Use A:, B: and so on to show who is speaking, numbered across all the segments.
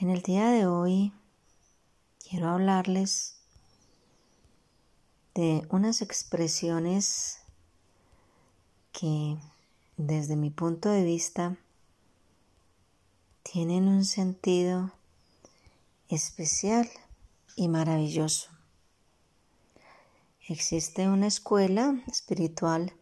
A: En el día de hoy quiero hablarles de unas expresiones que desde mi punto de vista tienen un sentido especial y maravilloso. Existe una escuela espiritual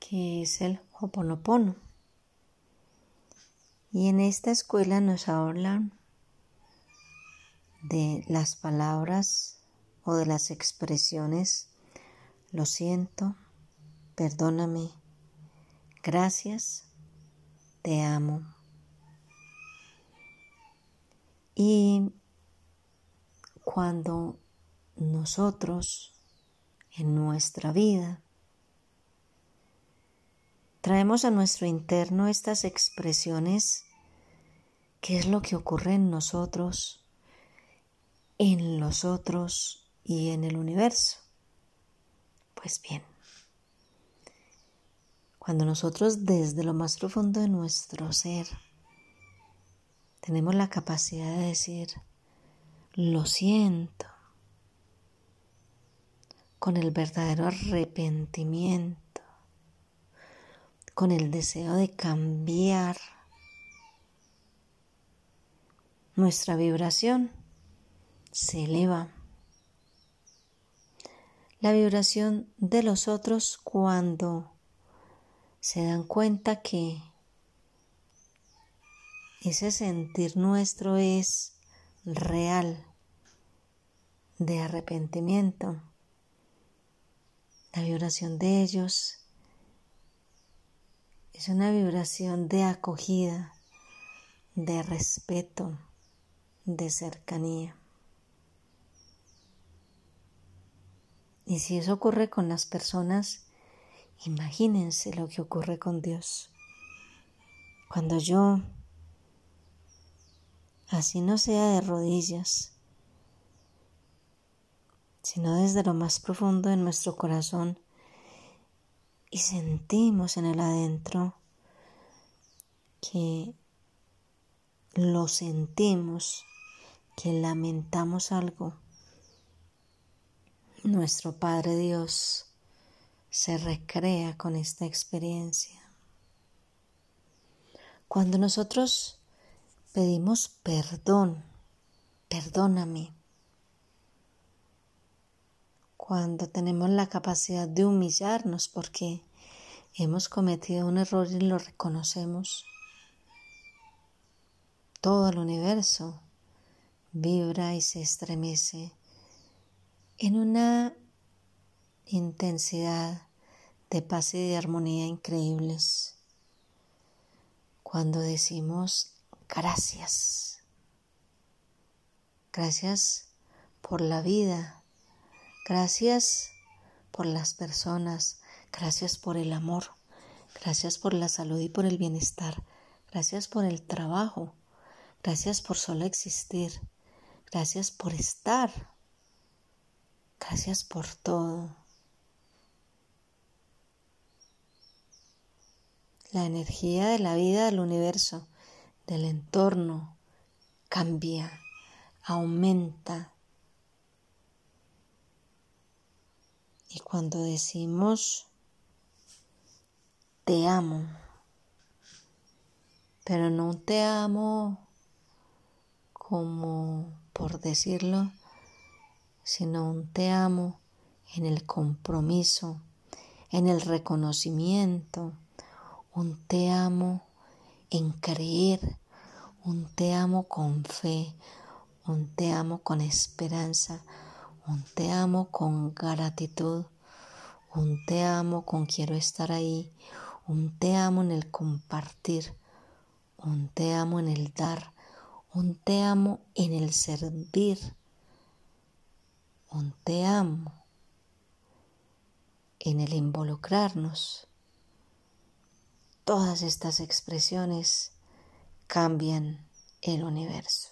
A: que es el Hoponopono. Y en esta escuela nos hablan de las palabras o de las expresiones lo siento, perdóname, gracias, te amo. Y cuando nosotros en nuestra vida traemos a nuestro interno estas expresiones, ¿qué es lo que ocurre en nosotros, en los otros y en el universo? Pues bien, cuando nosotros desde lo más profundo de nuestro ser tenemos la capacidad de decir, lo siento, con el verdadero arrepentimiento, con el deseo de cambiar nuestra vibración se eleva. La vibración de los otros cuando se dan cuenta que ese sentir nuestro es real de arrepentimiento. La vibración de ellos es una vibración de acogida, de respeto, de cercanía. Y si eso ocurre con las personas, imagínense lo que ocurre con Dios. Cuando yo, así no sea de rodillas, sino desde lo más profundo de nuestro corazón, y sentimos en el adentro que lo sentimos, que lamentamos algo, nuestro Padre Dios se recrea con esta experiencia. Cuando nosotros pedimos perdón, perdóname, cuando tenemos la capacidad de humillarnos porque hemos cometido un error y lo reconocemos, todo el universo vibra y se estremece en una intensidad de paz y de armonía increíbles. Cuando decimos gracias, gracias por la vida, Gracias por las personas, gracias por el amor, gracias por la salud y por el bienestar, gracias por el trabajo, gracias por solo existir, gracias por estar, gracias por todo. La energía de la vida del universo, del entorno, cambia, aumenta, Y cuando decimos te amo, pero no te amo como por decirlo, sino un te amo en el compromiso, en el reconocimiento, un te amo en creer, un te amo con fe, un te amo con esperanza, un te amo con gratitud, un te amo con quiero estar ahí, un te amo en el compartir, un te amo en el dar, un te amo en el servir, un te amo en el involucrarnos. Todas estas expresiones cambian el universo.